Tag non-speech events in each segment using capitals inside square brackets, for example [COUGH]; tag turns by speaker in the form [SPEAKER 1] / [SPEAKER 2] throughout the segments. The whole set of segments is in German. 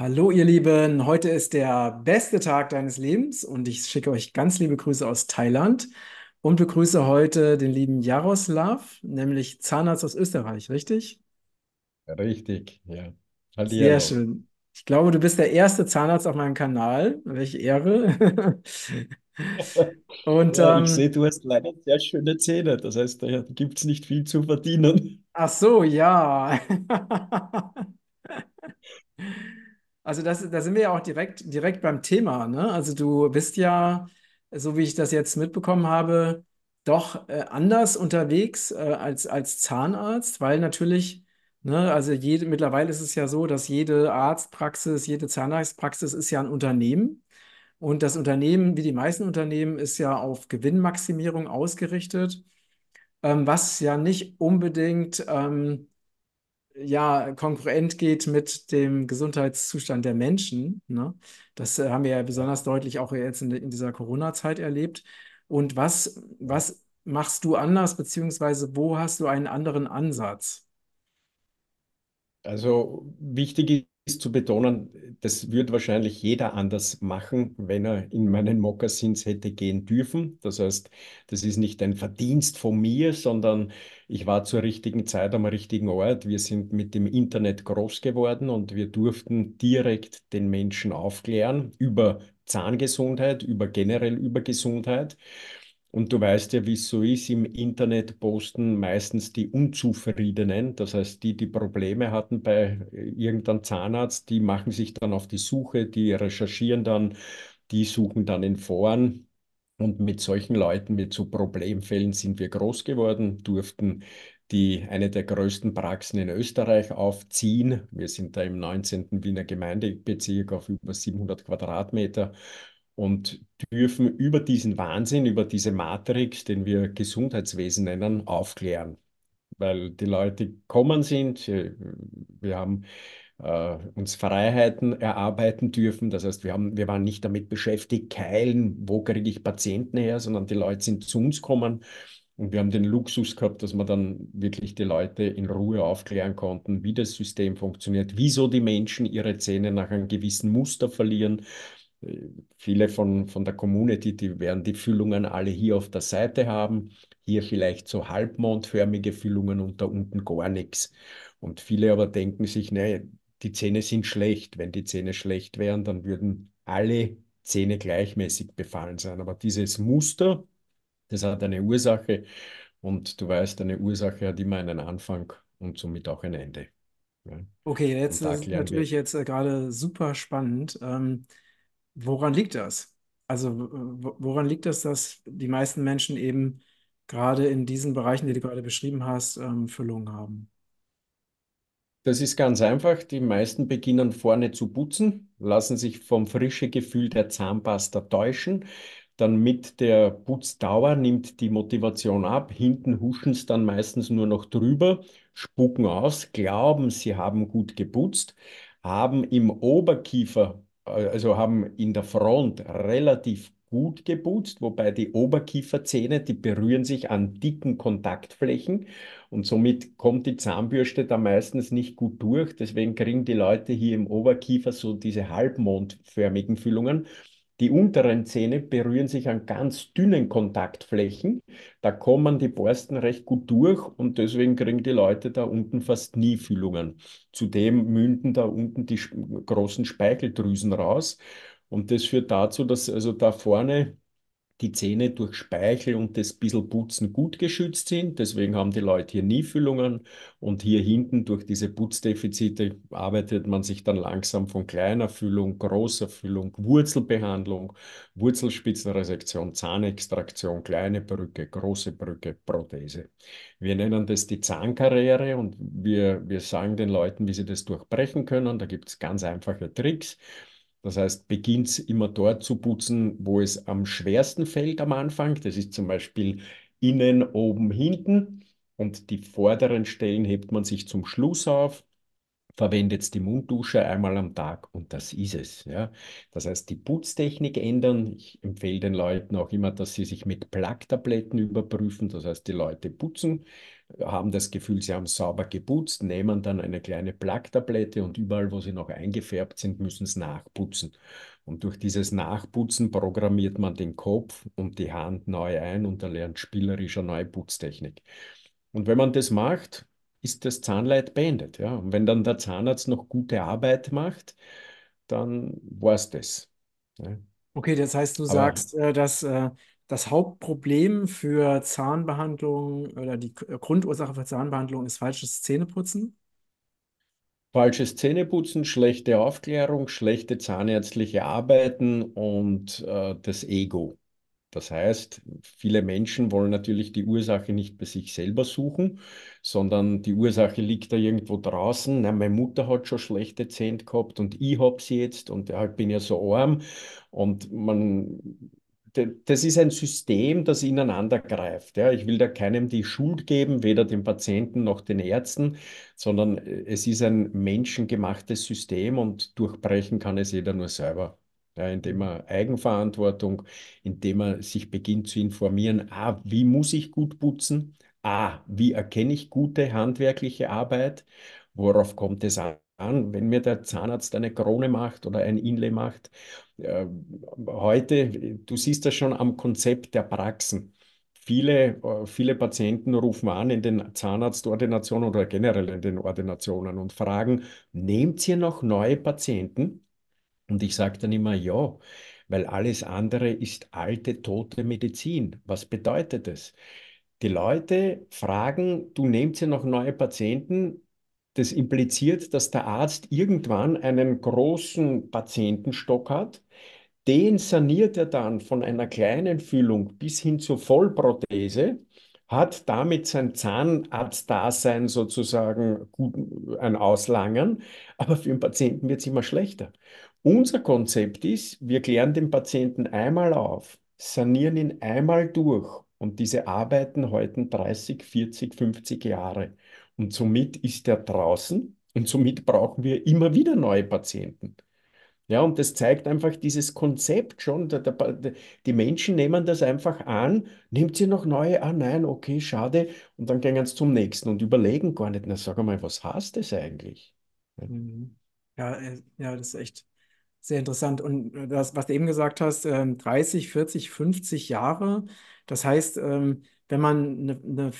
[SPEAKER 1] Hallo ihr Lieben, heute ist der beste Tag deines Lebens und ich schicke euch ganz liebe Grüße aus Thailand und begrüße heute den lieben Jaroslav, nämlich Zahnarzt aus Österreich, richtig?
[SPEAKER 2] Richtig, ja.
[SPEAKER 1] Sehr
[SPEAKER 2] Hallihallo.
[SPEAKER 1] schön. Ich glaube, du bist der erste Zahnarzt auf meinem Kanal, welche Ehre. [LAUGHS] Und
[SPEAKER 2] Ja, ich sehe,
[SPEAKER 1] ähm,
[SPEAKER 2] du hast leider sehr schöne Zähne. Das heißt, da gibt es nicht viel zu verdienen.
[SPEAKER 1] ach so, ja. [LAUGHS] Also das, da sind wir ja auch direkt, direkt beim Thema, ne? Also du bist ja, so wie ich das jetzt mitbekommen habe, doch äh, anders unterwegs äh, als, als Zahnarzt, weil natürlich, ne, also jede, mittlerweile ist es ja so, dass jede Arztpraxis, jede Zahnarztpraxis ist ja ein Unternehmen. Und das Unternehmen, wie die meisten Unternehmen, ist ja auf Gewinnmaximierung ausgerichtet, ähm, was ja nicht unbedingt ähm, ja, konkurrent geht mit dem Gesundheitszustand der Menschen. Ne? Das äh, haben wir ja besonders deutlich auch jetzt in, in dieser Corona-Zeit erlebt. Und was, was machst du anders, beziehungsweise wo hast du einen anderen Ansatz?
[SPEAKER 2] Also wichtig zu betonen, das wird wahrscheinlich jeder anders machen, wenn er in meinen Mokassins hätte gehen dürfen. Das heißt, das ist nicht ein Verdienst von mir, sondern ich war zur richtigen Zeit am richtigen Ort. Wir sind mit dem Internet groß geworden und wir durften direkt den Menschen aufklären über Zahngesundheit, über generell über Gesundheit. Und du weißt ja, wie es so ist, im Internet posten meistens die Unzufriedenen, das heißt die, die Probleme hatten bei äh, irgendeinem Zahnarzt, die machen sich dann auf die Suche, die recherchieren dann, die suchen dann in Foren. Und mit solchen Leuten, mit so Problemfällen sind wir groß geworden, durften die, eine der größten Praxen in Österreich aufziehen. Wir sind da im 19. Wiener Gemeindebezirk auf über 700 Quadratmeter und dürfen über diesen Wahnsinn, über diese Matrix, den wir Gesundheitswesen nennen, aufklären. Weil die Leute kommen sind, wir haben äh, uns Freiheiten erarbeiten dürfen. Das heißt, wir haben, wir waren nicht damit beschäftigt, keilen, wo kriege ich Patienten her, sondern die Leute sind zu uns gekommen und wir haben den Luxus gehabt, dass wir dann wirklich die Leute in Ruhe aufklären konnten, wie das System funktioniert, wieso die Menschen ihre Zähne nach einem gewissen Muster verlieren Viele von, von der Community, die werden die Füllungen alle hier auf der Seite haben. Hier vielleicht so halbmondförmige Füllungen und da unten gar nichts. Und viele aber denken sich, nee, die Zähne sind schlecht. Wenn die Zähne schlecht wären, dann würden alle Zähne gleichmäßig befallen sein. Aber dieses Muster, das hat eine Ursache. Und du weißt, eine Ursache hat immer einen Anfang und somit auch ein Ende. Ja.
[SPEAKER 1] Okay, jetzt ist
[SPEAKER 2] klären wir
[SPEAKER 1] natürlich jetzt äh, gerade super spannend. Ähm, woran liegt das? Also woran liegt das, dass die meisten Menschen eben gerade in diesen Bereichen, die du gerade beschrieben hast, ähm, Füllung haben?
[SPEAKER 2] Das ist ganz einfach. Die meisten beginnen vorne zu putzen, lassen sich vom frischen Gefühl der Zahnpasta täuschen. Dann mit der Putzdauer nimmt die Motivation ab. Hinten huschen es dann meistens nur noch drüber, spucken aus, glauben, sie haben gut geputzt, haben im Oberkiefer, also haben in der Front relativ gut geputzt, wobei die Oberkieferzähne, die berühren sich an dicken Kontaktflächen. Und somit kommt die Zahnbürste da meistens nicht gut durch. Deswegen kriegen die Leute hier im Oberkiefer so diese halbmondförmigen Füllungen. Die unteren Zähne berühren sich an ganz dünnen Kontaktflächen. Da kommen die Borsten recht gut durch und deswegen kriegen die Leute da unten fast nie Füllungen. Zudem münden da unten die großen Speicheldrüsen raus. Und das führt dazu, dass also da vorne die Zähne durch Speichel und das bisschen Putzen gut geschützt sind. Deswegen haben die Leute hier nie Füllungen. Und hier hinten durch diese Putzdefizite arbeitet man sich dann langsam von kleiner Füllung, großer Füllung, Wurzelbehandlung, Wurzelspitzenresektion, Zahnextraktion, kleine Brücke, große Brücke, Prothese. Wir nennen das die Zahnkarriere und wir, wir sagen den Leuten, wie sie das durchbrechen können. Da gibt es ganz einfache Tricks. Das heißt, beginnt immer dort zu putzen, wo es am schwersten fällt am Anfang. Das ist zum Beispiel innen, oben, hinten. Und die vorderen Stellen hebt man sich zum Schluss auf. Verwendet die Munddusche einmal am Tag und das ist es. Ja. Das heißt, die Putztechnik ändern. Ich empfehle den Leuten auch immer, dass sie sich mit Plaque-Tabletten überprüfen. Das heißt, die Leute putzen, haben das Gefühl, sie haben sauber geputzt, nehmen dann eine kleine Plaque-Tablette und überall, wo sie noch eingefärbt sind, müssen sie nachputzen. Und durch dieses Nachputzen programmiert man den Kopf und die Hand neu ein und erlernt spielerische neue Putztechnik. Und wenn man das macht, ist das Zahnleid beendet. Ja? Und wenn dann der Zahnarzt noch gute Arbeit macht, dann war es das. Ja?
[SPEAKER 1] Okay, das heißt, du
[SPEAKER 2] Aber
[SPEAKER 1] sagst, äh, dass äh, das Hauptproblem für Zahnbehandlung oder die Grundursache für Zahnbehandlung ist falsches Zähneputzen?
[SPEAKER 2] falsches Zähneputzen, schlechte Aufklärung, schlechte zahnärztliche Arbeiten und äh, das Ego. Das heißt, viele Menschen wollen natürlich die Ursache nicht bei sich selber suchen, sondern die Ursache liegt da irgendwo draußen. Na, meine Mutter hat schon schlechte Zähne gehabt und ich habe sie jetzt und ich bin ja so arm. Und man, das ist ein System, das ineinander greift. Ja. Ich will da keinem die Schuld geben, weder dem Patienten noch den Ärzten, sondern äh, es ist ein menschengemachtes System und durchbrechen kann es jeder nur selber ja, indem er Eigenverantwortung, indem er sich beginnt zu informieren, ah, wie muss ich gut putzen? Ah, wie erkenne ich gute handwerkliche Arbeit? Worauf kommt es an? Wenn mir der Zahnarzt eine Krone macht oder ein Inlay macht, äh, heute, du siehst das schon am Konzept der Praxen. Viele, äh, viele Patienten rufen an in den Zahnarztordinationen oder generell in den Ordinationen und fragen, nehmt ihr noch neue Patienten? Und ich sage dann immer ja, weil alles andere ist alte, tote Medizin. Was bedeutet das? Die Leute fragen, du nimmst ja noch neue Patienten. Das impliziert, dass der Arzt irgendwann einen großen Patientenstock hat. Den saniert er dann von einer kleinen Füllung bis hin zur Vollprothese, hat damit sein Zahnarztdasein sozusagen gut, ein Auslangern, aber für den Patienten wird es immer schlechter. Unser Konzept ist, wir klären den Patienten einmal auf, sanieren ihn einmal durch und diese Arbeiten halten 30, 40, 50 Jahre. Und somit ist er draußen und somit brauchen wir immer wieder neue Patienten. Ja, und das zeigt einfach dieses Konzept schon. Der, der, die Menschen nehmen das einfach an, nimmt sie noch neue an, nein, okay, schade, und dann gehen sie zum nächsten und überlegen gar nicht, na sag mal, was heißt das eigentlich? Ja,
[SPEAKER 1] Mhm. Äh, ja, das ist echt sehr interessant. Und äh, das, was du eben gesagt hast, ähm, 30, 40, 50 Jahre, das heißt, ähm, wenn man eine, eine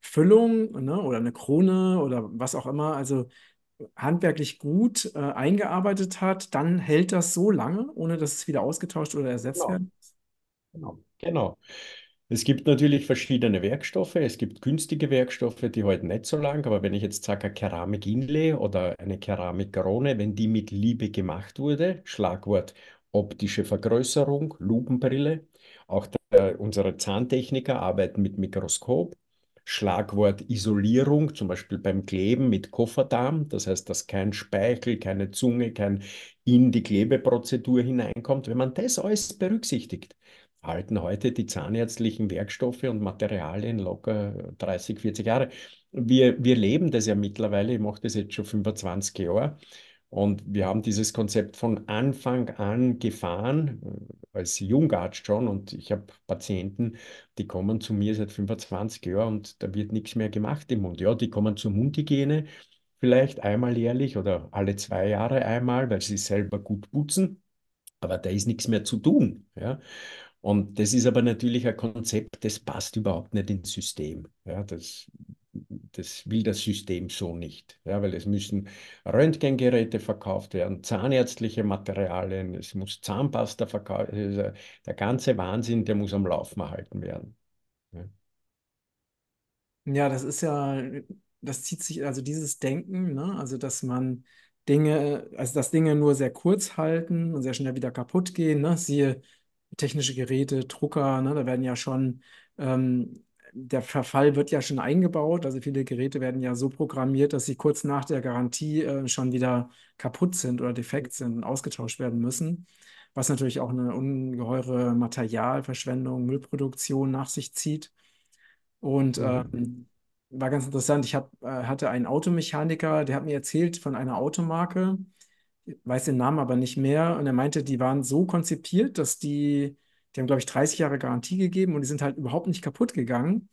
[SPEAKER 1] Füllung, ne, oder eine Krone oder was auch immer, also handwerklich gut äh, eingearbeitet hat, dann hält das so lange, ohne dass es wieder ausgetauscht oder ersetzt
[SPEAKER 2] genau,
[SPEAKER 1] werden muss.
[SPEAKER 2] genau. Genau. Es gibt natürlich verschiedene Werkstoffe. Es gibt günstige Werkstoffe, die halten nicht so lang. Aber wenn ich jetzt sage, ein Keramik-Inlay oder eine Keramikkrone, wenn die mit Liebe gemacht wurde, Schlagwort optische Vergrößerung, Lupenbrille. Auch der, unsere Zahntechniker arbeiten mit Mikroskop. Schlagwort Isolierung, zum Beispiel beim Kleben mit Kofferdarm. Das heißt, dass kein Speichel, keine Zunge, kein in die Klebeprozedur hineinkommt. Wenn man das alles berücksichtigt, halten heute die zahnärztlichen Werkstoffe und Materialien locker 30, 40 Jahre. Wir, wir leben das ja mittlerweile, ich mache das jetzt schon 25 Jahre und wir haben dieses Konzept von Anfang an gefahren, äh, als Jungarzt schon und ich habe Patienten, die kommen zu mir seit 25 Jahren und da wird nichts mehr gemacht im Mund. Ja, die kommen zur Mundhygiene vielleicht einmal jährlich oder alle zwei Jahre einmal, weil sie selber gut putzen, aber da ist nichts mehr zu tun. Ja? Und das ist aber natürlich ein Konzept, das passt überhaupt nicht ins System. Ja, das, das will das System so nicht. Ja, weil es müssen Röntgengeräte verkauft werden, zahnärztliche Materialien, es muss Zahnpasta verkauft werden. Der ganze Wahnsinn, der muss am Laufen erhalten werden. Ja.
[SPEAKER 1] Ja, das ist ja, das zieht sich, also dieses Denken, ne? Also dass man Dinge, also dass Dinge nur sehr kurz halten und sehr schnell wieder kaputt gehen, ne? Siehe technische Geräte, Drucker, ne? Da werden ja schon, ähm, der Verfall wird ja schon eingebaut. Also viele Geräte werden ja so programmiert, dass sie kurz nach der Garantie äh, schon wieder kaputt sind oder defekt sind und ausgetauscht werden müssen. Was natürlich auch eine ungeheure Materialverschwendung, Müllproduktion nach sich zieht. Und
[SPEAKER 2] Mhm.
[SPEAKER 1] ähm, war ganz interessant. Ich hab, äh, hatte einen Automechaniker, der hat mir erzählt von einer Automarke, weiß den Namen aber nicht mehr, und er meinte, die waren so konzipiert, dass die, die haben, glaube ich, 30 Jahre Garantie gegeben und die sind halt überhaupt nicht kaputt gegangen.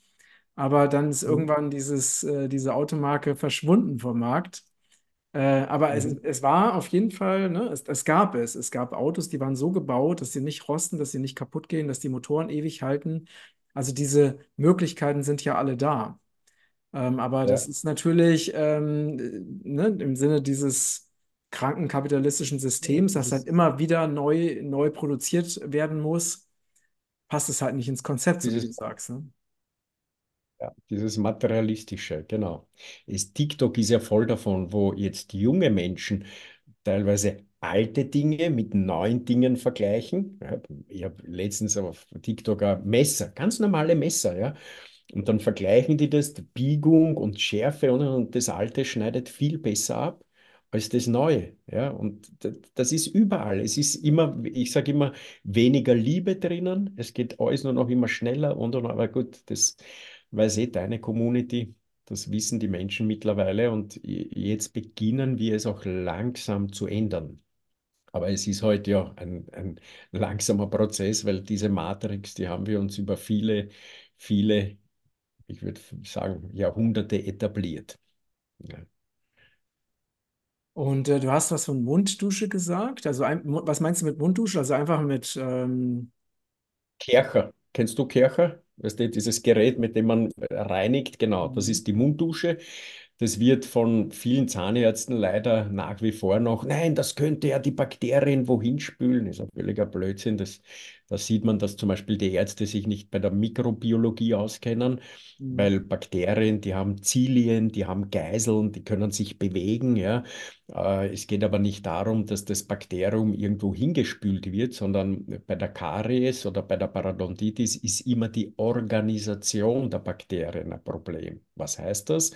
[SPEAKER 1] Aber dann ist
[SPEAKER 2] Mhm.
[SPEAKER 1] irgendwann dieses, äh, diese Automarke verschwunden vom Markt. Äh, aber es,
[SPEAKER 2] Mhm.
[SPEAKER 1] es war auf jeden Fall, ne, es, es gab es. Es gab Autos, die waren so gebaut, dass sie nicht rosten, dass sie nicht kaputt gehen, dass die Motoren ewig halten. Also diese Möglichkeiten sind ja alle da. Ähm, aber das
[SPEAKER 2] Ja,
[SPEAKER 1] ist natürlich ähm, ne, im Sinne dieses kranken kapitalistischen Systems, das halt immer wieder neu, neu produziert werden muss, passt es halt nicht ins Konzept, so wie du sagst. Ne?
[SPEAKER 2] Ja, dieses Materialistische, genau. Es, TikTok ist ja voll davon, wo jetzt junge Menschen teilweise alte Dinge mit neuen Dingen vergleichen. Ich habe letztens auf TikTok ein Messer, ganz normale Messer, ja. Und dann vergleichen die das, die Biegung und Schärfe und, und das Alte schneidet viel besser ab als das Neue. Ja, und das ist überall. Es ist immer, ich sage immer, weniger Liebe drinnen. Es geht alles nur noch immer schneller und, und aber gut, das weiß eh deine Community. Das wissen die Menschen mittlerweile und jetzt beginnen wir es auch langsam zu ändern. Aber es ist heute ja ein, ein langsamer Prozess, weil diese Matrix, die haben wir uns über viele, viele, ich würde sagen, Jahrhunderte etabliert. Ja.
[SPEAKER 1] Und äh, du hast was von Munddusche gesagt. Also ein, was meinst du mit Munddusche? Also einfach mit, ähm,
[SPEAKER 2] Kercher, kennst du Kercher? Weißt du, dieses Gerät, mit dem man reinigt, genau, das
[SPEAKER 1] mhm.
[SPEAKER 2] ist die Munddusche. Das wird von vielen Zahnärzten leider nach wie vor noch, nein, das könnte ja die Bakterien wohin spülen. Ist ein völliger Blödsinn. Das, da sieht man, dass zum Beispiel die Ärzte sich nicht bei der Mikrobiologie auskennen,
[SPEAKER 1] Mhm.
[SPEAKER 2] weil Bakterien, die haben Zilien, die haben Geiseln, die können sich bewegen, ja. Äh, Es geht aber nicht darum, dass das Bakterium irgendwo hingespült wird, sondern bei der Karies oder bei der Parodontitis ist immer die Organisation der Bakterien ein Problem. Was heißt das?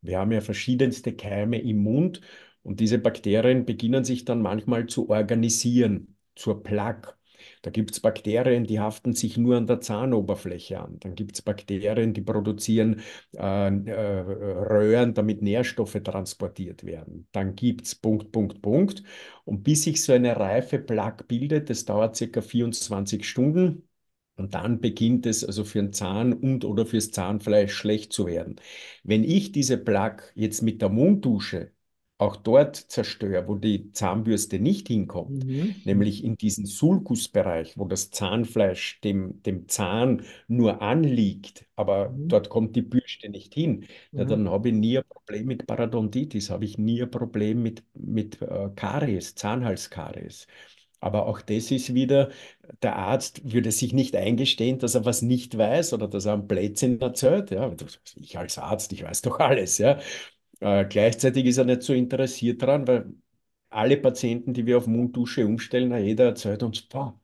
[SPEAKER 2] Wir haben ja verschiedenste Keime im Mund und diese Bakterien beginnen sich dann manchmal zu organisieren, zur Plaque. Da gibt es Bakterien, die haften sich nur an der Zahnoberfläche an. Dann gibt es Bakterien, die produzieren äh, äh, Röhren, damit Nährstoffe transportiert werden. Dann gibt es Punkt, Punkt, Punkt. Und bis sich so eine reife Plaque bildet, das dauert circa 24 Stunden. Und dann beginnt es also für den Zahn und oder fürs Zahnfleisch schlecht zu werden. Wenn ich diese Plaque jetzt mit der Munddusche auch dort zerstöre, wo die Zahnbürste nicht hinkommt,
[SPEAKER 1] Mhm.
[SPEAKER 2] Nämlich in diesen Sulcusbereich, wo das Zahnfleisch dem, dem Zahn nur anliegt, aber
[SPEAKER 1] Mhm.
[SPEAKER 2] dort kommt die Bürste nicht hin, ja,
[SPEAKER 1] Mhm.
[SPEAKER 2] dann habe ich nie ein Problem mit Parodontitis, habe ich nie ein Problem mit, mit äh, Karies, Zahnhalskaries. Aber auch das ist wieder, der Arzt würde sich nicht eingestehen, dass er was nicht weiß oder dass er einen Blödsinn erzählt. Ja, ich als Arzt, ich weiß doch alles. Ja. Äh, gleichzeitig ist er nicht so interessiert dran, weil alle Patienten, die wir auf Munddusche umstellen, jeder erzählt uns, boah,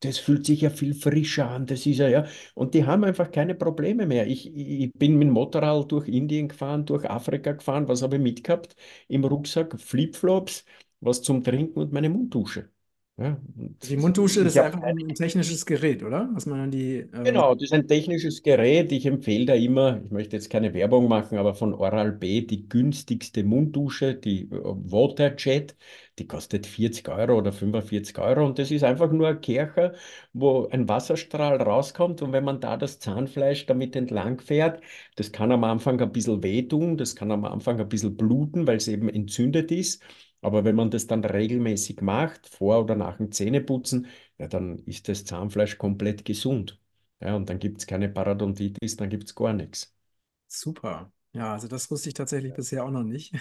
[SPEAKER 2] das fühlt sich ja viel frischer an, das ist ja, ja. Und die haben einfach keine Probleme mehr. Ich, ich bin mit dem Motorrad durch Indien gefahren, durch Afrika gefahren. Was habe ich mitgehabt? Im Rucksack Flipflops, was zum Trinken und meine Munddusche. Ja,
[SPEAKER 1] Die
[SPEAKER 2] und
[SPEAKER 1] Munddusche,
[SPEAKER 2] ich
[SPEAKER 1] ist einfach ein, technisches Gerät, oder? Was man an die. Ähm,
[SPEAKER 2] Genau, das ist ein technisches Gerät. Ich empfehle da immer, ich möchte jetzt keine Werbung machen, aber von Oral-B die günstigste Munddusche, die äh, Waterjet, die kostet 40 Euro oder 45 Euro und das ist einfach nur ein Kercher, wo ein Wasserstrahl rauskommt und wenn man da das Zahnfleisch damit entlang fährt, das kann am Anfang ein bisschen wehtun, das kann am Anfang ein bisschen bluten, weil es eben entzündet ist. Aber wenn man das dann regelmäßig macht, vor oder nach dem Zähneputzen, ja, dann ist das Zahnfleisch komplett gesund. Ja, und dann gibt es keine Parodontitis, dann gibt es gar nichts.
[SPEAKER 1] super. Ja, also das wusste ich tatsächlich bisher auch noch nicht.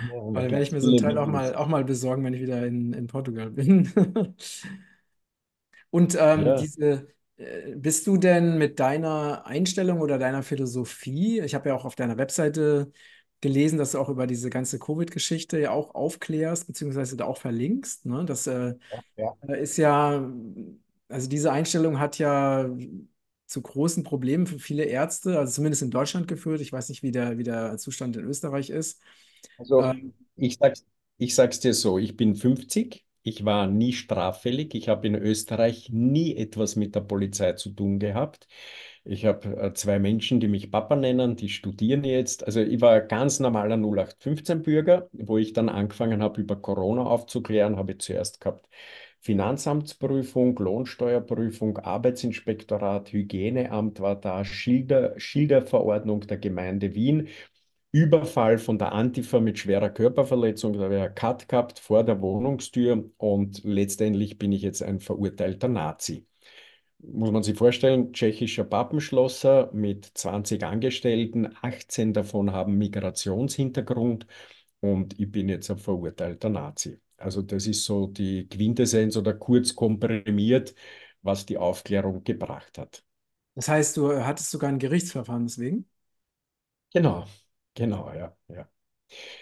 [SPEAKER 2] Ja, [LAUGHS]
[SPEAKER 1] Weil werde ich mir so ein
[SPEAKER 2] viele
[SPEAKER 1] Teil auch mal, auch mal besorgen, wenn ich wieder in, in Portugal bin. [LAUGHS] Und ähm,
[SPEAKER 2] Ja,
[SPEAKER 1] diese, äh, bist du denn mit deiner Einstellung oder deiner Philosophie, ich habe ja auch auf deiner Webseite gelesen, dass du auch über diese ganze Covid-Geschichte ja auch aufklärst, beziehungsweise da auch verlinkst, ne? Das äh,
[SPEAKER 2] ja.
[SPEAKER 1] ist ja, also diese Einstellung hat ja zu großen Problemen für viele Ärzte, also zumindest in Deutschland geführt. Ich weiß nicht, wie der, wie der Zustand in Österreich ist.
[SPEAKER 2] Also
[SPEAKER 1] Ähm,
[SPEAKER 2] ich sag's, ich sag's dir so, ich bin 50, ich war nie straffällig, ich habe in Österreich nie etwas mit der Polizei zu tun gehabt. Ich habe äh, zwei Menschen, die mich Papa nennen, die studieren jetzt. Also ich war ein ganz normaler 0815-Bürger, wo ich dann angefangen habe, über Corona aufzuklären, habe ich zuerst gehabt Finanzamtsprüfung, Lohnsteuerprüfung, Arbeitsinspektorat, Hygieneamt war da, Schilder, Schilderverordnung der Gemeinde Wien. Überfall von der Antifa mit schwerer Körperverletzung, da habe ich einen Cut gehabt vor der Wohnungstür und letztendlich bin ich jetzt ein verurteilter Nazi muss man sich vorstellen, tschechischer Pappenschlosser mit 20 Angestellten, 18 davon haben Migrationshintergrund und ich bin jetzt ein verurteilter Nazi. Also das ist so die Quintessenz oder kurz komprimiert, was die Aufklärung gebracht hat.
[SPEAKER 1] Das heißt, du hattest sogar ein Gerichtsverfahren deswegen?
[SPEAKER 2] Genau, genau, ja, ja.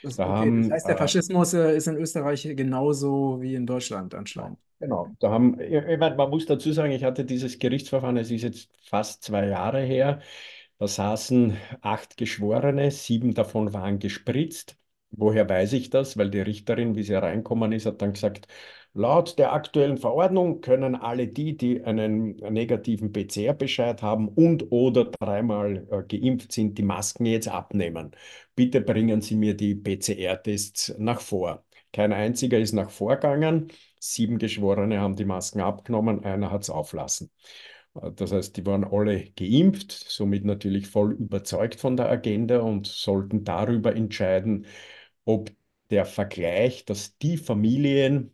[SPEAKER 1] Das,
[SPEAKER 2] Da
[SPEAKER 1] okay, das
[SPEAKER 2] haben
[SPEAKER 1] heißt, der
[SPEAKER 2] äh,
[SPEAKER 1] Faschismus äh, ist in Österreich genauso wie in Deutschland anscheinend.
[SPEAKER 2] genau. Da haben, ich, ich meine, man muss dazu sagen, ich hatte dieses Gerichtsverfahren, es ist jetzt fast zwei Jahre her. Da saßen acht Geschworene, sieben davon waren gespritzt. Woher weiß ich das? Weil die Richterin, wie sie reinkommen ist, hat dann gesagt, laut der aktuellen Verordnung können alle die, die einen negativen PCR-Bescheid haben und oder dreimal äh, geimpft sind, die Masken jetzt abnehmen. Bitte bringen Sie mir die PCR-Tests nach vor. Kein einziger ist nach vorgegangen. Sieben Geschworene haben die Masken abgenommen, einer hat es auflassen. Äh, Das heißt, die waren alle geimpft, somit natürlich voll überzeugt von der Agenda und sollten darüber entscheiden, ob der Vergleich, dass die Familien,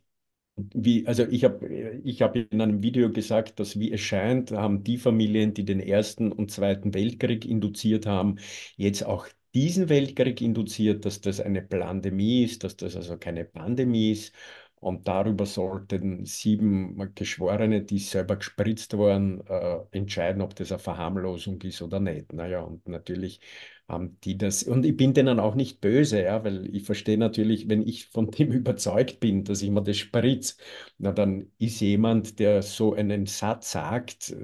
[SPEAKER 2] wie, also ich habe ich hab in einem Video gesagt, dass wie es scheint, haben die Familien, die den Ersten und Zweiten Weltkrieg induziert haben, jetzt auch diesen Weltkrieg induziert, dass das eine Plandemie ist, dass das also keine Pandemie ist. Und darüber sollten sieben Geschworene, die selber gespritzt waren, äh, entscheiden, ob das eine Verharmlosung ist oder nicht. Naja, und natürlich haben die das, und ich bin denen auch nicht böse, ja, weil ich verstehe natürlich, wenn ich von [LAUGHS] dem überzeugt bin, dass ich mir das spritz, na dann ist jemand, der so einen Satz sagt, äh,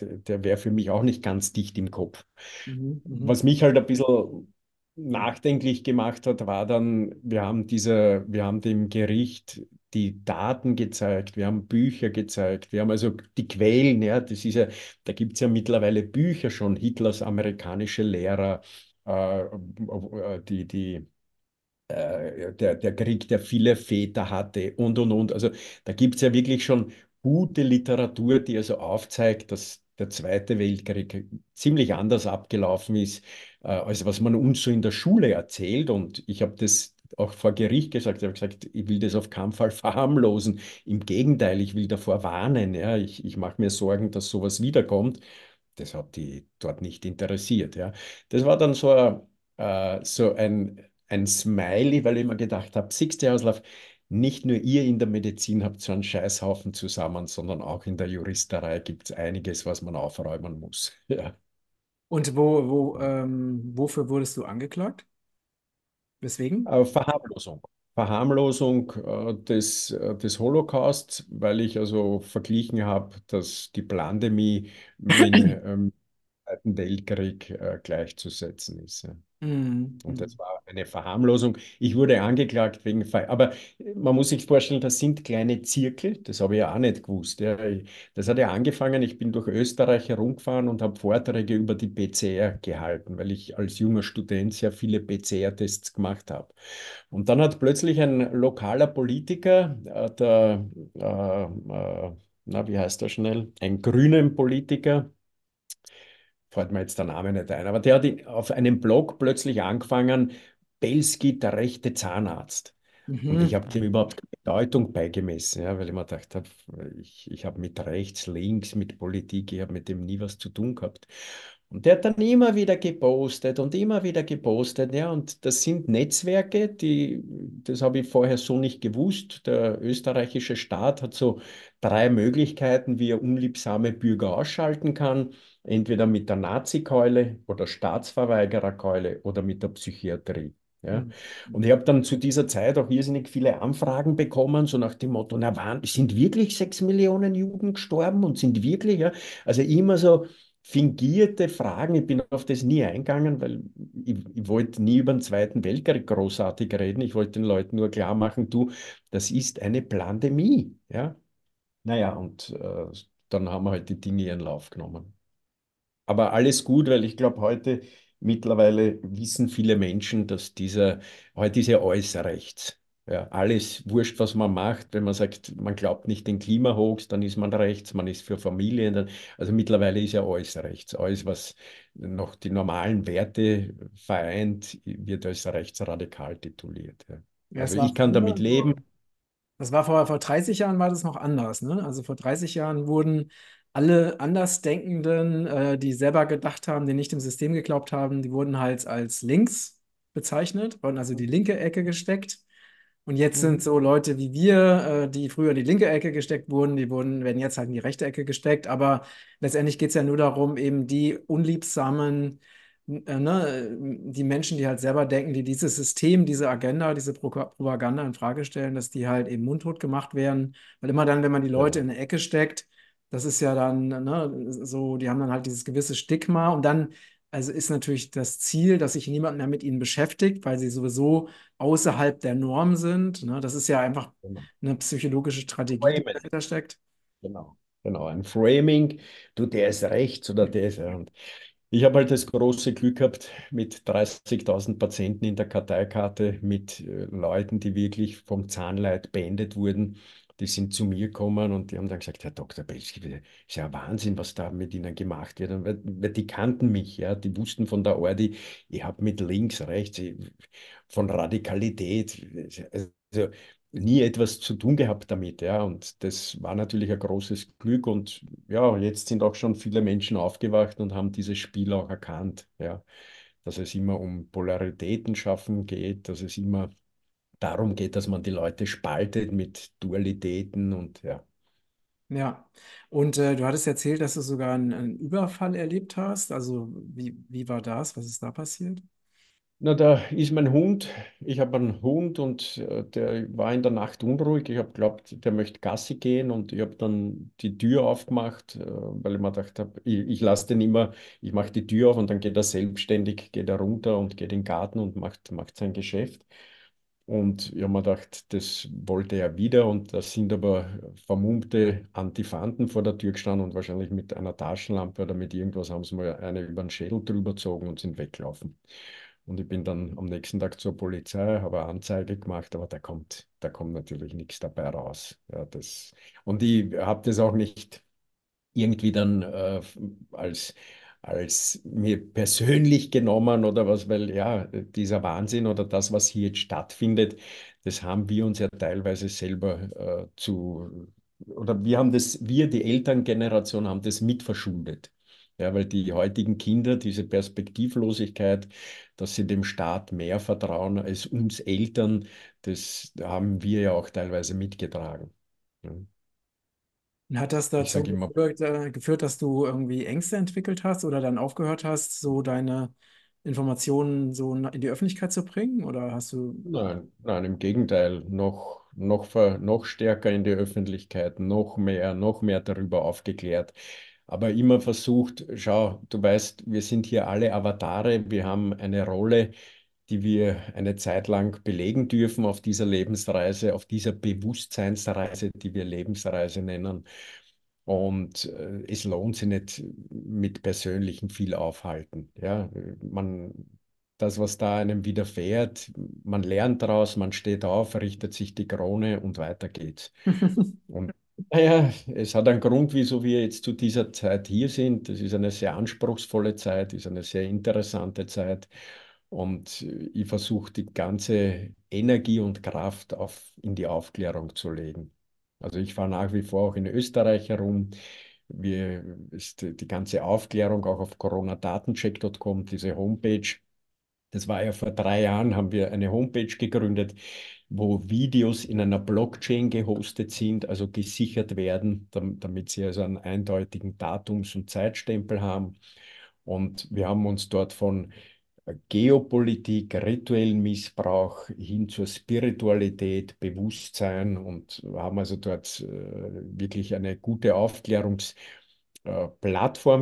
[SPEAKER 2] der, der wäre für mich auch nicht ganz dicht im Kopf.
[SPEAKER 1] Mhm, mhm,
[SPEAKER 2] Was mich halt ein bisschen nachdenklich gemacht hat, war dann, wir haben diese, wir haben dem Gericht die Daten gezeigt, wir haben Bücher gezeigt, wir haben also die Quellen, ja, das ist ja, da gibt es ja mittlerweile Bücher schon, Hitlers amerikanische Lehrer, äh, äh, die, die äh, der, der Krieg, der viele Väter hatte und und und. Also da gibt es ja wirklich schon gute Literatur, die also aufzeigt, dass der Zweite Weltkrieg ziemlich anders abgelaufen ist, äh, als was man uns so in der Schule erzählt. Und ich habe das auch vor Gericht gesagt. Ich habe gesagt, ich will das auf keinen Fall [LAUGHS] verharmlosen. Im Gegenteil, ich will davor warnen. Ja. Ich, ich mache mir Sorgen, dass sowas wiederkommt. Das hat die dort nicht interessiert. Ja. Das war dann so, ein- äh, so ein ein Smiley, weil ich mir gedacht habe, siehst Auslauf, nicht nur ihr in der Medizin habt so einen Scheißhaufen zusammen, sondern auch in der Juristerei gibt es einiges, was man aufräumen muss. [LAUGHS] Ja.
[SPEAKER 1] Und wo, wo, ähm, wofür wurdest du angeklagt? Weswegen?
[SPEAKER 2] Äh, Verharmlosung. Verharmlosung äh, des, äh, des Holocausts, weil ich also verglichen habe, dass die Pandemie mit [CLEARS THROAT] ähm, Zweiten Weltkrieg äh, gleichzusetzen ist. Ja.
[SPEAKER 1] Mhm,
[SPEAKER 2] Und
[SPEAKER 1] mhm,
[SPEAKER 2] das war eine Verharmlosung. Ich wurde angeklagt wegen Fe Aber man muss sich vorstellen, das sind kleine Zirkel. Das habe ich ja auch nicht gewusst. Ja. Das hat ja angefangen, ich bin durch Österreich herumgefahren und habe Vorträge über die PCR gehalten, weil ich als junger Student sehr viele PCR-Tests gemacht habe. Und dann hat plötzlich ein lokaler Politiker, äh, der, äh, äh, na, wie heißt der schnell? Ein grünen Politiker, fällt mir jetzt der Name nicht ein, aber der hat auf einem Blog plötzlich angefangen, Belski, der rechte Zahnarzt. Und ich
[SPEAKER 1] mhm.
[SPEAKER 2] habe dem überhaupt keine Bedeutung beigemessen, ja, weil ich mir gedacht habe, ich, ich habe mit rechts, links, mit Politik, ich habe mit dem nie was zu tun gehabt. Und der hat dann immer wieder gepostet und immer wieder gepostet, ja, und das sind Netzwerke, die, das habe ich vorher so nicht gewusst. Der österreichische Staat hat so drei Möglichkeiten, wie er unliebsame Bürger ausschalten kann. Entweder mit der Nazi-Keule oder Staatsverweigererkeule oder mit der Psychiatrie. Ja.
[SPEAKER 1] Mhm.
[SPEAKER 2] Und ich habe dann zu dieser Zeit auch irrsinnig viele Anfragen bekommen, so nach dem Motto, na, waren, sind wirklich sechs Millionen Juden gestorben und sind wirklich, ja, also immer so fingierte Fragen. Ich bin auf das nie eingegangen, weil ich, ich wollte nie über den Zweiten Weltkrieg großartig reden. Ich wollte den Leuten nur klar machen, du, das ist eine Pandemie, ja. Naja, und äh, dann haben wir halt die Dinge ihren Lauf genommen. Aber alles gut, weil ich glaube, heute mittlerweile wissen viele Menschen, dass dieser, heute ist ja alles rechts. Ja, alles wurscht, was man macht. Wenn man sagt, man glaubt nicht den Klimahoax, dann ist man rechts, man ist für Familien. Dann, also mittlerweile ist ja alles rechts. Alles, was noch die normalen Werte vereint, wird als rechtsradikal tituliert. Ja.
[SPEAKER 1] Ja,
[SPEAKER 2] Also ich kann damit leben.
[SPEAKER 1] das war vor, vor 30 Jahren war das noch anders, ne? Also vor 30 Jahren wurden alle Andersdenkenden, äh, die selber gedacht haben, die nicht dem System geglaubt haben, die wurden halt als links bezeichnet, wurden also die linke Ecke gesteckt. Und jetzt sind
[SPEAKER 2] Mhm.
[SPEAKER 1] so Leute wie wir, äh, die früher in die linke Ecke gesteckt wurden, die wurden, werden jetzt halt in die rechte Ecke gesteckt. Aber letztendlich geht es ja nur darum, eben die unliebsamen, äh, ne, die Menschen, die halt selber denken, die dieses System, diese Agenda, diese Pro Propaganda in Frage stellen, dass die halt eben mundtot gemacht werden. Weil immer dann, wenn man die Leute
[SPEAKER 2] Genau.
[SPEAKER 1] in eine Ecke steckt, das ist ja dann, ne, so, die haben dann halt dieses gewisse Stigma und dann, also ist natürlich das Ziel, dass sich niemand mehr mit ihnen beschäftigt, weil sie sowieso außerhalb der Norm sind. Ne? Das ist ja einfach
[SPEAKER 2] Genau.
[SPEAKER 1] eine psychologische Strategie, die
[SPEAKER 2] Framen.
[SPEAKER 1] dahinter steckt.
[SPEAKER 2] Genau. Genau. Ein Framing, du, der ist rechts oder der ist. Und Ich habe halt das große Glück gehabt mit 30.000 Patienten in der Karteikarte, mit äh, Leuten, die wirklich vom Zahnleid beendet wurden. Die sind zu mir gekommen und die haben dann gesagt, Herr Dr. Belski, ist ja Wahnsinn, was da mit Ihnen gemacht wird. Und weil, die kannten mich, ja, die wussten von der Ordi, ich habe mit links, rechts, von Radikalität, also nie etwas zu tun gehabt damit, ja. Und das war natürlich ein großes Glück. Und ja, jetzt sind auch schon viele Menschen aufgewacht und haben dieses Spiel auch erkannt, ja. Dass es immer um Polaritäten schaffen geht, dass es immer darum geht, dass man die Leute spaltet mit Dualitäten und ja.
[SPEAKER 1] Ja, und äh, du hattest erzählt, dass du sogar einen, einen Überfall erlebt hast. Also wie, wie war das? Was ist da passiert?
[SPEAKER 2] Na, da ist mein Hund. Ich habe einen Hund und äh, der war in der Nacht unruhig. Ich habe geglaubt, der möchte Gassi gehen und ich habe dann die Tür aufgemacht, äh, weil ich mir gedacht habe, ich, ich lasse den immer, ich mache die Tür auf und dann geht er selbstständig, geht er runter und geht in den Garten und macht, macht sein Geschäft. Und ich habe mir gedacht, das wollte er wieder und da sind aber vermummte Antifanten vor der Tür gestanden und wahrscheinlich mit einer Taschenlampe oder mit irgendwas haben sie mal eine über den Schädel drüber gezogen und sind weggelaufen. Und ich bin dann am nächsten Tag zur Polizei, habe eine Anzeige gemacht, aber da kommt, da kommt natürlich nichts dabei raus. Ja, das, und ich habe das auch nicht irgendwie dann äh, als, als mir persönlich genommen oder was, weil ja, dieser Wahnsinn oder das, was hier jetzt stattfindet, das haben wir uns ja teilweise selber äh, zu, oder wir haben das, wir, die Elterngeneration, haben das mitverschuldet. Ja, weil die heutigen Kinder, diese Perspektivlosigkeit, dass sie dem Staat mehr vertrauen als uns Eltern, das haben wir ja auch teilweise mitgetragen. Ja.
[SPEAKER 1] Und hat das dazu geführt, äh, geführt, dass du irgendwie Ängste entwickelt hast oder dann aufgehört hast, so deine Informationen so in die Öffentlichkeit zu bringen? Oder hast du
[SPEAKER 2] Nein, nein, im Gegenteil, noch, noch, noch stärker in die Öffentlichkeit, noch mehr, noch mehr darüber aufgeklärt. Aber immer versucht, schau, du weißt, wir sind hier alle Avatare, wir haben eine Rolle, die wir eine Zeit lang belegen dürfen auf dieser Lebensreise, auf dieser Bewusstseinsreise, die wir Lebensreise nennen. Und äh, es lohnt sich nicht mit Persönlichem viel aufhalten. Ja, man, das, was da einem widerfährt, man lernt daraus, man steht auf, richtet sich die Krone und weiter geht's. [LAUGHS] Und naja, es hat einen Grund, wieso wir jetzt zu dieser Zeit hier sind. Das ist eine sehr anspruchsvolle Zeit, ist eine sehr interessante Zeit. Und äh, ich versuche die ganze Energie und Kraft auf, in die Aufklärung zu legen. Also ich fahre nach wie vor auch in Österreich herum. Wir, ist die ganze Aufklärung auch auf coronadatencheck.com, diese Homepage. Das war ja vor drei Jahren, haben wir eine Homepage gegründet, wo Videos in einer Blockchain gehostet sind, also gesichert werden, dam- damit sie also einen eindeutigen Datums- und Zeitstempel haben. Und wir haben uns dort von Geopolitik, rituellen Missbrauch hin zur Spiritualität, Bewusstsein und haben also dort äh, wirklich eine gute Aufklärungsplattform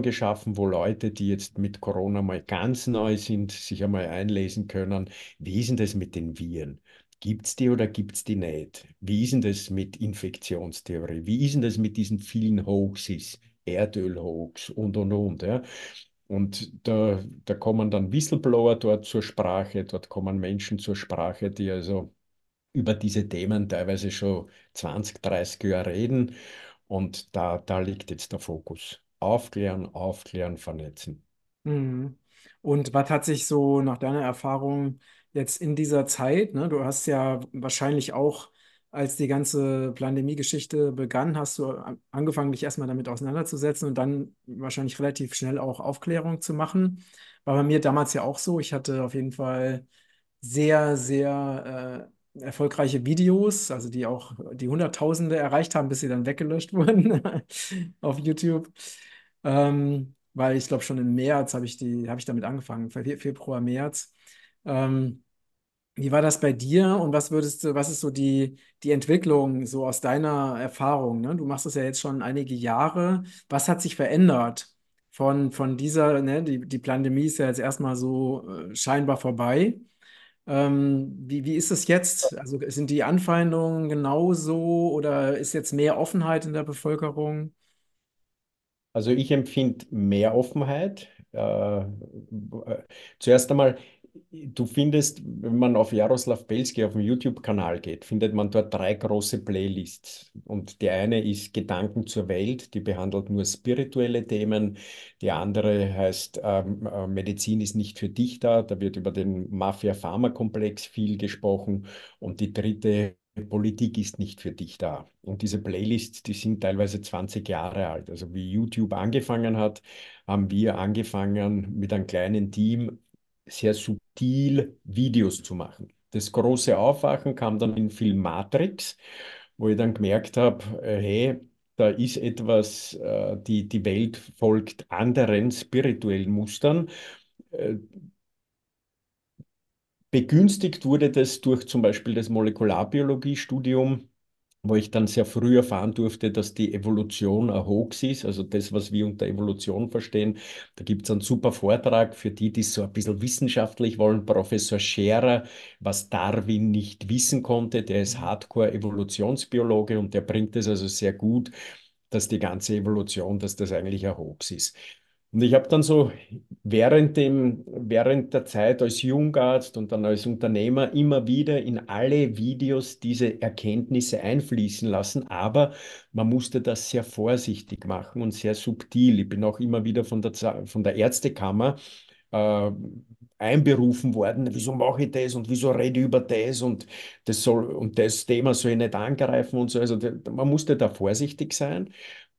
[SPEAKER 2] geschaffen, wo Leute, die jetzt mit Corona mal ganz neu sind, sich einmal einlesen können. Wie ist denn das mit den Viren? Gibt es die oder gibt es die nicht? Wie ist denn das mit Infektionstheorie? Wie ist denn das mit diesen vielen Hoaxes, Erdölhoax und und und? Ja? Und da, da kommen dann Whistleblower dort zur Sprache, dort kommen Menschen zur Sprache, die also über diese Themen teilweise schon 20, 30 Jahre reden. Und da, da liegt jetzt der Fokus. Aufklären, aufklären, vernetzen.
[SPEAKER 1] Mhm. Und was hat sich so nach deiner Erfahrung jetzt in dieser Zeit, ne, du hast ja wahrscheinlich auch, als die ganze Pandemie-Geschichte begann, hast du an- angefangen, dich erstmal damit auseinanderzusetzen und dann wahrscheinlich relativ schnell auch Aufklärung zu machen. War bei mir damals ja auch so. Ich hatte auf jeden Fall sehr, sehr äh, erfolgreiche Videos, also die auch die Hunderttausende erreicht haben, bis sie dann weggelöscht [LAUGHS] wurden auf YouTube. Ähm, weil ich glaube, schon im März habe ich die, ich damit angefangen, Fe- Februar, März. Ähm, wie war das bei dir und was würdest du, was ist so die, die Entwicklung so aus deiner Erfahrung, ne? Du machst das ja jetzt schon einige Jahre. Was hat sich verändert von, von dieser, ne? Die, die Pandemie ist ja jetzt erstmal so äh, scheinbar vorbei. Ähm, wie, wie ist es jetzt? Also sind die Anfeindungen genauso oder ist jetzt mehr Offenheit in der Bevölkerung?
[SPEAKER 2] Also ich empfinde mehr Offenheit. Äh, äh, zuerst einmal, du findest, wenn man auf Jaroslav Pelski auf dem YouTube-Kanal geht, findet man dort drei große Playlists. Und die eine ist Gedanken zur Welt, die behandelt nur spirituelle Themen. Die andere heißt ähm, äh, Medizin ist nicht für dich da. Da wird über den Mafia-Pharma-Komplex viel gesprochen. Und die dritte Politik ist nicht für dich da. Und diese Playlists, die sind teilweise 20 Jahre alt. Also wie YouTube angefangen hat, haben wir angefangen mit einem kleinen Team sehr subtil Videos zu machen. Das große Aufwachen kam dann in Film Matrix, wo ich dann gemerkt habe, äh, hey, da ist etwas, äh, die, die Welt folgt anderen spirituellen Mustern. Äh, Begünstigt wurde das durch zum Beispiel das Molekularbiologiestudium, wo ich dann sehr früh erfahren durfte, dass die Evolution ein Hoax ist, also das, was wir unter Evolution verstehen. Da gibt es einen super Vortrag für die, die so ein bisschen wissenschaftlich wollen. Professor Scherer, was Darwin nicht wissen konnte, der ist Hardcore-Evolutionsbiologe und der bringt es also sehr gut, dass die ganze Evolution, dass das eigentlich ein Hoax ist. Und ich habe dann so während dem, während der Zeit als Jungarzt und dann als Unternehmer immer wieder in alle Videos diese Erkenntnisse einfließen lassen, aber man musste das sehr vorsichtig machen und sehr subtil. Ich bin auch immer wieder von der, von der Ärztekammer äh, einberufen worden, wieso mache ich das und wieso rede ich über das und das soll und das Thema soll ich nicht angreifen und so. Also man musste da vorsichtig sein.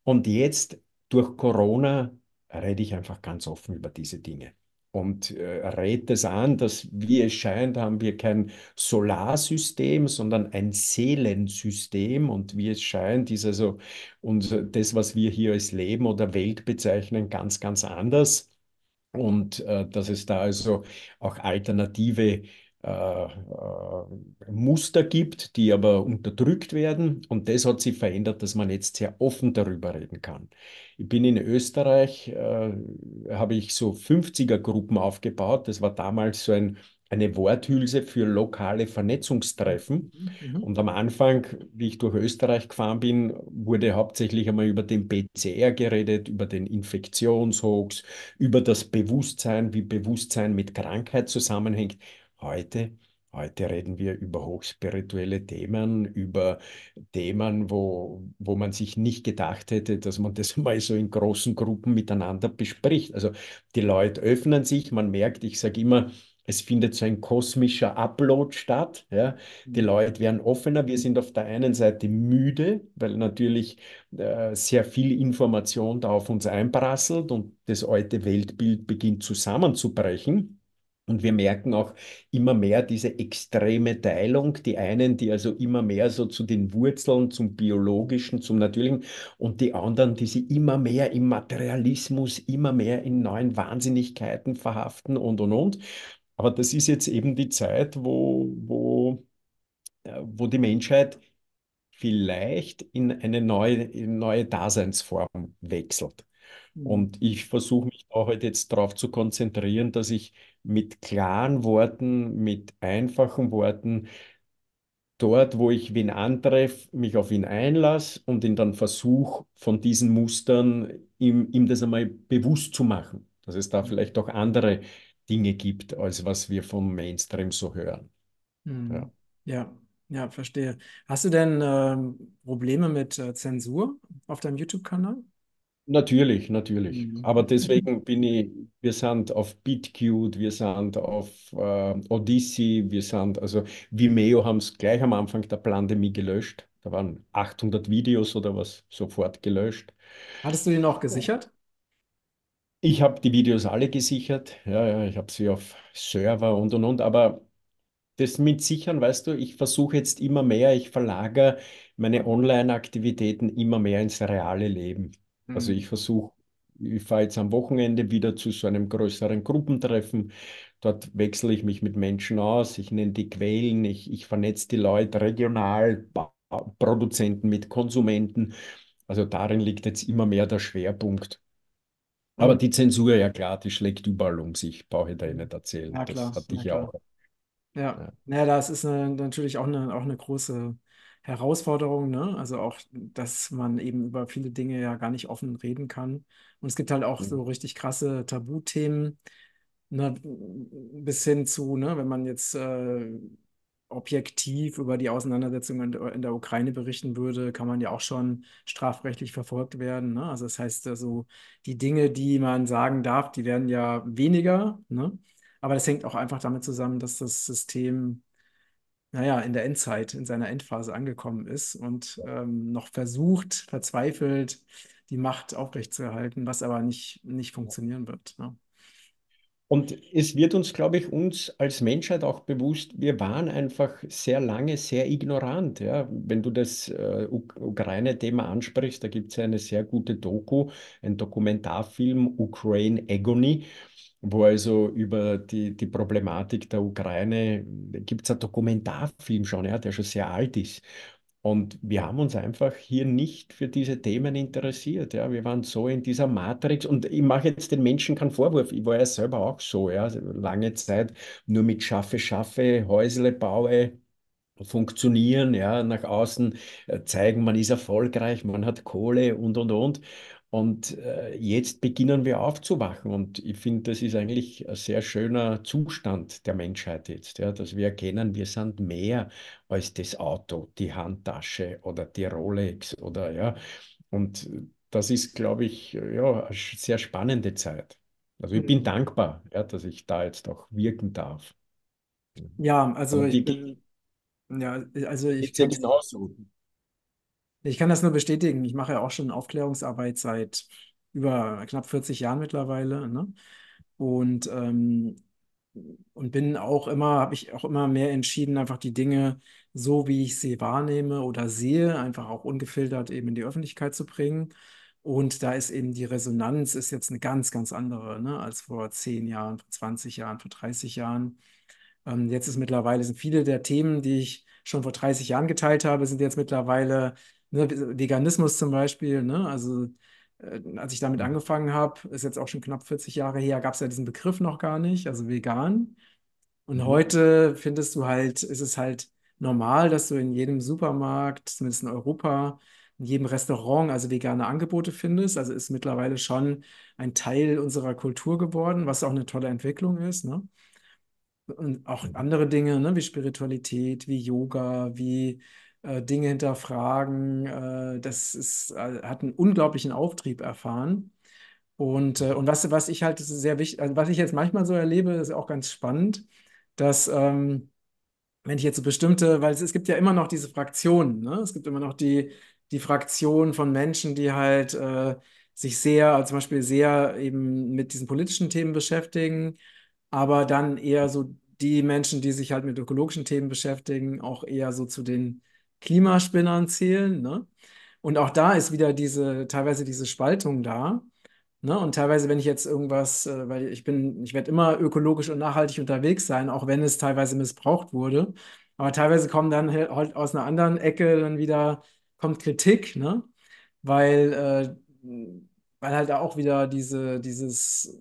[SPEAKER 2] Und jetzt durch Corona rede ich einfach ganz offen über diese Dinge. Und äh, rät es an, dass, wie es scheint, haben wir kein Solarsystem, sondern ein Seelensystem. Und wie es scheint, ist also unser, das, was wir hier als Leben oder Welt bezeichnen, ganz, ganz anders. Und äh, dass es da also auch alternative äh, äh, Muster gibt, die aber unterdrückt werden. Und das hat sich verändert, dass man jetzt sehr offen darüber reden kann. Ich bin in Österreich, äh, habe ich so 50er-Gruppen aufgebaut. Das war damals so ein, eine Worthülse für lokale Vernetzungstreffen.
[SPEAKER 1] Mhm. Mhm.
[SPEAKER 2] Und am Anfang, wie ich durch Österreich gefahren bin, wurde hauptsächlich einmal über den PCR geredet, über den Infektionshoax, über das Bewusstsein, wie Bewusstsein mit Krankheit zusammenhängt. Heute, heute reden wir über hochspirituelle Themen, über Themen, wo, wo man sich nicht gedacht hätte, dass man das [LAUGHS] mal so in großen Gruppen miteinander bespricht. Also die Leute öffnen sich, man merkt, ich sage immer, es findet so ein kosmischer Upload statt. Ja. Die Leute werden offener. Wir sind auf der einen Seite müde, weil natürlich äh, sehr viel Information da auf uns einprasselt und das alte Weltbild beginnt zusammenzubrechen. Und wir merken auch immer mehr diese extreme Teilung. Die einen, die also immer mehr so zu den Wurzeln, zum Biologischen, zum Natürlichen, und die anderen, die sie immer mehr im Materialismus, immer mehr in neuen Wahnsinnigkeiten verhaften und, und, und. Aber das ist jetzt eben die Zeit, wo, wo, äh, wo die Menschheit vielleicht in eine neue, in neue Daseinsform wechselt.
[SPEAKER 1] Mhm.
[SPEAKER 2] Und ich versuche mich auch halt jetzt darauf zu konzentrieren, dass ich mit klaren Worten, mit einfachen Worten, dort, wo ich wen antreffe, mich auf ihn einlasse und ihn dann versuche, von diesen Mustern ihm, ihm das einmal bewusst zu machen. dass es da vielleicht auch andere Dinge gibt, als was wir vom Mainstream so hören.
[SPEAKER 1] Hm.
[SPEAKER 2] Ja.
[SPEAKER 1] Ja, ja, verstehe. Hast du denn ähm, Probleme mit äh, Zensur auf deinem YouTube-Kanal?
[SPEAKER 2] Natürlich, natürlich.
[SPEAKER 1] Hm.
[SPEAKER 2] Aber deswegen bin ich, wir sind auf BitCute, wir sind auf äh, Odyssey, wir sind, also Vimeo haben es gleich am Anfang der Pandemie gelöscht. Da waren 800 Videos oder was sofort gelöscht.
[SPEAKER 1] Hattest du die noch gesichert?
[SPEAKER 2] Ich habe die Videos alle gesichert, ja, ja, ich habe sie auf Server und und und, aber das mit Sichern, weißt du, ich versuche jetzt immer mehr, ich verlagere meine Online-Aktivitäten immer mehr ins reale Leben. Also
[SPEAKER 1] Hm.
[SPEAKER 2] ich versuche, ich fahre jetzt am Wochenende wieder zu so einem größeren Gruppentreffen. Dort wechsle ich mich mit Menschen aus, ich nenne die Quellen, ich, ich vernetze die Leute regional, Produzenten mit Konsumenten. Also darin liegt jetzt immer mehr der Schwerpunkt. Aber die Zensur, ja klar, die schlägt überall um sich, brauche ich da eh nicht erzählen.
[SPEAKER 1] ja,
[SPEAKER 2] Das
[SPEAKER 1] klar,
[SPEAKER 2] hatte
[SPEAKER 1] ja
[SPEAKER 2] ich ja auch.
[SPEAKER 1] Ja,
[SPEAKER 2] Ja.
[SPEAKER 1] ja, das ist eine, natürlich auch eine, auch eine große Herausforderung, ne? Also auch, dass man eben über viele Dinge ja gar nicht offen reden kann. Und es gibt halt auch so richtig krasse Tabuthemen, ne? Bis hin zu, ne, wenn man jetzt äh, objektiv über die Auseinandersetzung in, der- in der Ukraine berichten würde, kann man ja auch schon strafrechtlich verfolgt werden, ne? Also das heißt also, die Dinge, die man sagen darf, die werden ja weniger, ne? Aber das hängt auch einfach damit zusammen, dass das System, naja, in der Endzeit, in seiner Endphase angekommen ist und ähm, noch versucht, verzweifelt, die Macht aufrechtzuerhalten, was aber nicht, nicht funktionieren wird. Ne?
[SPEAKER 2] Und es wird uns, glaube ich, uns als Menschheit auch bewusst, wir waren einfach sehr lange sehr ignorant. Ja? Wenn du das äh, Uk- Ukraine-Thema ansprichst, da gibt es eine sehr gute Doku, ein Dokumentarfilm, Ukraine Agony, wo also über die, die Problematik der Ukraine, gibt es einen Dokumentarfilm schon, ja, der schon sehr alt ist. Und wir haben uns einfach hier nicht für diese Themen interessiert. Ja. Wir waren so in dieser Matrix und ich mache jetzt den Menschen keinen Vorwurf. Ich war ja selber auch so, ja, lange Zeit nur mit Schaffe, Schaffe, Häusle baue, funktionieren, ja, nach außen äh, zeigen, man ist erfolgreich, man hat Kohle und, und, und. Und äh, jetzt beginnen wir aufzuwachen. Und ich finde, das ist eigentlich ein sehr schöner Zustand der Menschheit jetzt, ja, dass wir erkennen, wir sind mehr als das Auto, die Handtasche oder die Rolex oder ja. Und das ist, glaube ich, ja, eine sehr spannende Zeit. Also ich bin
[SPEAKER 1] Mhm.
[SPEAKER 2] dankbar, ja, dass ich da jetzt auch wirken darf.
[SPEAKER 1] Ja, also ich bin, ja, also ich
[SPEAKER 2] geht ja genauso.
[SPEAKER 1] Ich kann das nur bestätigen. Ich mache ja auch schon Aufklärungsarbeit seit über knapp 40 Jahren mittlerweile, ne? Und, ähm, und bin auch immer, habe ich auch immer mehr entschieden, einfach die Dinge so, wie ich sie wahrnehme oder sehe, einfach auch ungefiltert eben in die Öffentlichkeit zu bringen. Und da ist eben die Resonanz ist jetzt eine ganz, ganz andere, ne, als vor 10 Jahren, vor 20 Jahren, vor 30 Jahren. Ähm, jetzt ist mittlerweile, sind viele der Themen, die ich schon vor 30 Jahren geteilt habe, sind jetzt mittlerweile, ne, Veganismus zum Beispiel, ne? Also äh, als ich damit angefangen habe, ist jetzt auch schon knapp 40 Jahre her, gab es ja diesen Begriff noch gar nicht, also vegan. Und
[SPEAKER 2] Mhm.
[SPEAKER 1] heute findest du halt, ist es halt normal, dass du in jedem Supermarkt, zumindest in Europa, in jedem Restaurant, also vegane Angebote findest. Also ist mittlerweile schon ein Teil unserer Kultur geworden, was auch eine tolle Entwicklung ist, ne? Und auch andere Dinge, ne, wie Spiritualität, wie Yoga, wie äh, Dinge hinterfragen, äh, das ist, äh, hat einen unglaublichen Auftrieb erfahren. Und, äh, und was, was ich halt sehr wichtig, also was ich jetzt manchmal so erlebe, ist auch ganz spannend, dass ähm, wenn ich jetzt so bestimmte, weil es, es gibt ja immer noch diese Fraktionen, ne? Es gibt immer noch die, die Fraktion von Menschen, die halt äh, sich sehr, also zum Beispiel sehr eben mit diesen politischen Themen beschäftigen, aber dann eher so die Menschen, die sich halt mit ökologischen Themen beschäftigen, auch eher so zu den Klimaspinnern zählen, ne? Und auch da ist wieder diese, teilweise diese Spaltung da. Ne? Und teilweise, wenn ich jetzt irgendwas, äh, weil ich bin, ich werde immer ökologisch und nachhaltig unterwegs sein, auch wenn es teilweise missbraucht wurde. Aber teilweise kommen dann halt aus einer anderen Ecke dann wieder, kommt Kritik, ne? Weil, äh, weil halt auch wieder diese, dieses,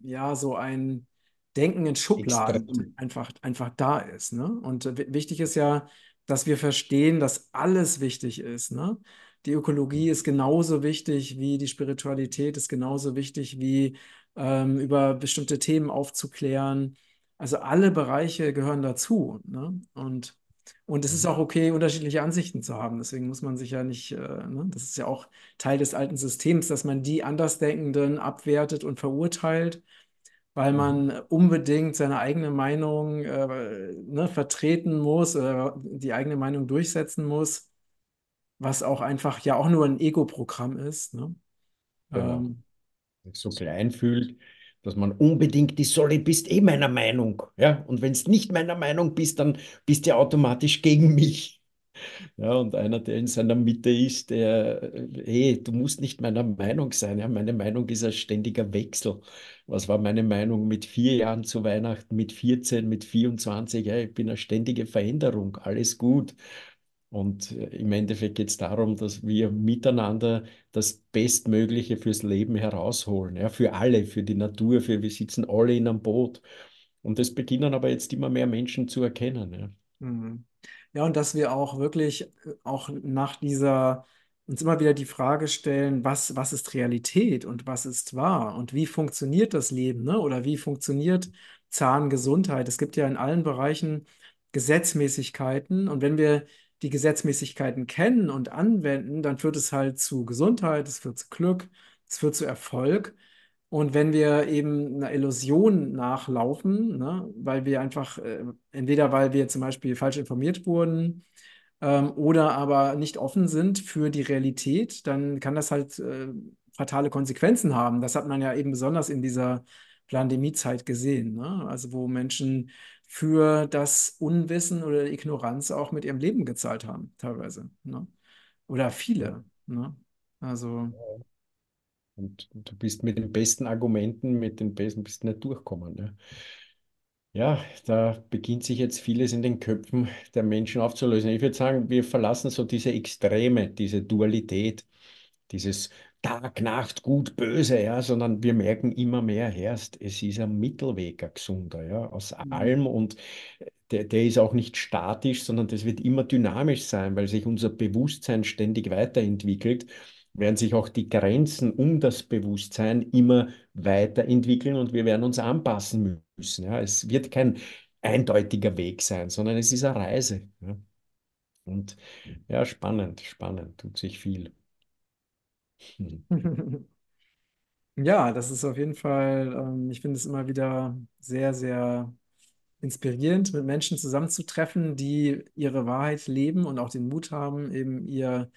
[SPEAKER 1] ja, so ein Denken in Schubladen einfach, einfach da ist, ne? Und wi- wichtig ist ja, dass wir verstehen, dass alles wichtig ist, ne? Die Ökologie ist genauso wichtig wie die Spiritualität, ist genauso wichtig wie ähm, über bestimmte Themen aufzuklären. Also alle Bereiche gehören dazu, ne? Und, und es ist auch okay, unterschiedliche Ansichten zu haben. Deswegen muss man sich ja nicht, äh, ne? Das ist ja auch Teil des alten Systems, dass man die Andersdenkenden abwertet und verurteilt weil
[SPEAKER 2] Mhm.
[SPEAKER 1] man unbedingt seine eigene Meinung äh, ne, vertreten muss oder die eigene Meinung durchsetzen muss, was auch einfach ja auch nur ein Ego-Programm ist. Ne?
[SPEAKER 2] Genau.
[SPEAKER 1] Ähm,
[SPEAKER 2] so klein fühlt, dass man unbedingt die Solly bist eh meiner Meinung. Ja, und wenn es nicht meiner Meinung bist, dann bist du automatisch gegen mich. Ja, und einer, der in seiner Mitte ist, der, hey, du musst nicht meiner Meinung sein. Ja, meine Meinung ist ein ständiger Wechsel. Was war meine Meinung mit vier Jahren zu Weihnachten, mit 14, mit 24? Ja, ich bin eine ständige Veränderung. Alles gut. Und äh, im Endeffekt geht es darum, dass wir miteinander das Bestmögliche fürs Leben herausholen. Ja, für alle, für die Natur, für wir sitzen alle in einem Boot. Und das beginnen aber jetzt immer mehr Menschen zu erkennen. Ja.
[SPEAKER 1] Mhm. Ja, und dass wir auch wirklich äh, auch nach dieser uns immer wieder die Frage stellen, was, was ist Realität und was ist wahr und wie funktioniert das Leben, ne? Oder wie funktioniert Zahngesundheit? Es gibt ja in allen Bereichen Gesetzmäßigkeiten und wenn wir die Gesetzmäßigkeiten kennen und anwenden, dann führt es halt zu Gesundheit, es führt zu Glück, es führt zu Erfolg. Und wenn wir eben einer Illusion nachlaufen, ne, weil wir einfach, äh, entweder weil wir zum Beispiel falsch informiert wurden ähm, oder aber nicht offen sind für die Realität, dann kann das halt äh, fatale Konsequenzen haben. Das hat man ja eben besonders in dieser Pandemiezeit gesehen, ne? Also wo Menschen für das Unwissen oder Ignoranz auch mit ihrem Leben gezahlt haben, teilweise, ne? Oder
[SPEAKER 2] Ja.
[SPEAKER 1] viele, ne? Also.
[SPEAKER 2] Und du bist mit den besten Argumenten, mit den besten, bist nicht durchkommen. Ja. Ja, da beginnt sich jetzt vieles in den Köpfen der Menschen aufzulösen. Ich würde sagen, wir verlassen so diese Extreme, diese Dualität, dieses Tag, Nacht, Gut, Böse, ja, sondern wir merken immer mehr, Herrst, es ist ein Mittelweg, ein gesunder, ja, aus allem und der, der ist auch nicht statisch, sondern das wird immer dynamisch sein, weil sich unser Bewusstsein ständig weiterentwickelt, werden sich auch die Grenzen um das Bewusstsein immer weiterentwickeln und wir werden uns anpassen müssen. Ja. Es wird kein eindeutiger Weg sein, sondern es ist eine Reise. Ja. Und ja, spannend, spannend, tut sich viel. Hm. [LAUGHS]
[SPEAKER 1] Ja, das ist auf jeden Fall, ähm, ich finde es immer wieder sehr, sehr inspirierend, mit Menschen zusammenzutreffen, die ihre Wahrheit leben und auch den Mut haben, eben ihr,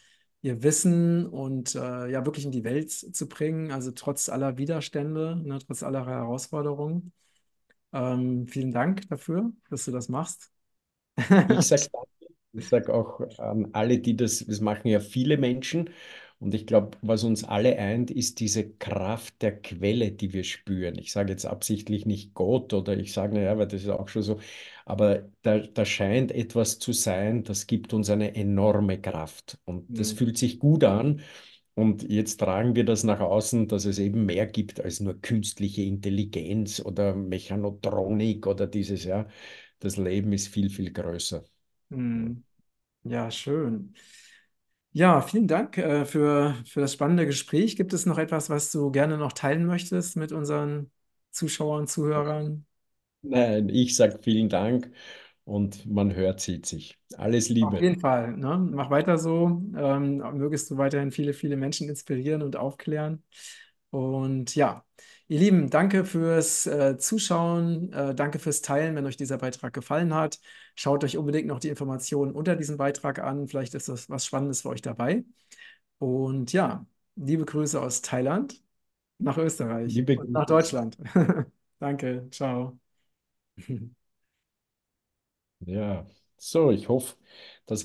[SPEAKER 1] ihr Wissen und äh, ja wirklich in die Welt zu bringen, also trotz aller Widerstände, ne, trotz aller Herausforderungen. Ähm, vielen Dank dafür, dass du das machst.
[SPEAKER 2] Ich sage sage auch an alle, die das, das machen ja viele Menschen. Und ich glaube, was uns alle eint, ist diese Kraft der Quelle, die wir spüren. Ich sage jetzt absichtlich nicht Gott oder ich sage, naja, weil das ist auch schon so. Aber da, da scheint etwas zu sein, das gibt uns eine enorme Kraft. Und das
[SPEAKER 1] Hm.
[SPEAKER 2] fühlt sich gut an. Und jetzt tragen wir das nach außen, dass es eben mehr gibt als nur künstliche Intelligenz oder Mechanotronik oder dieses, ja. Das Leben ist viel, viel größer. Ja.
[SPEAKER 1] Hm. Ja, schön. Ja, vielen Dank äh, für, für das spannende Gespräch. Gibt es noch etwas, was du gerne noch teilen möchtest mit unseren Zuschauern, Zuhörern?
[SPEAKER 2] Nein, ich sage vielen Dank und man hört, sieht sich. Alles
[SPEAKER 1] Auf
[SPEAKER 2] Liebe.
[SPEAKER 1] jeden Fall, ne? Mach weiter so. Ähm, mögest du weiterhin viele, viele Menschen inspirieren und aufklären. Und ja, ihr Lieben, danke fürs äh, Zuschauen, äh, danke fürs Teilen, wenn euch dieser Beitrag gefallen hat. Schaut euch unbedingt noch die Informationen unter diesem Beitrag an. Vielleicht ist das was Spannendes für euch dabei. Und ja, liebe Grüße aus Thailand nach Österreich
[SPEAKER 2] Liebe
[SPEAKER 1] und nach. Deutschland. [LAUGHS] Danke, ciao. [LAUGHS]
[SPEAKER 2] Ja, so, ich hoffe,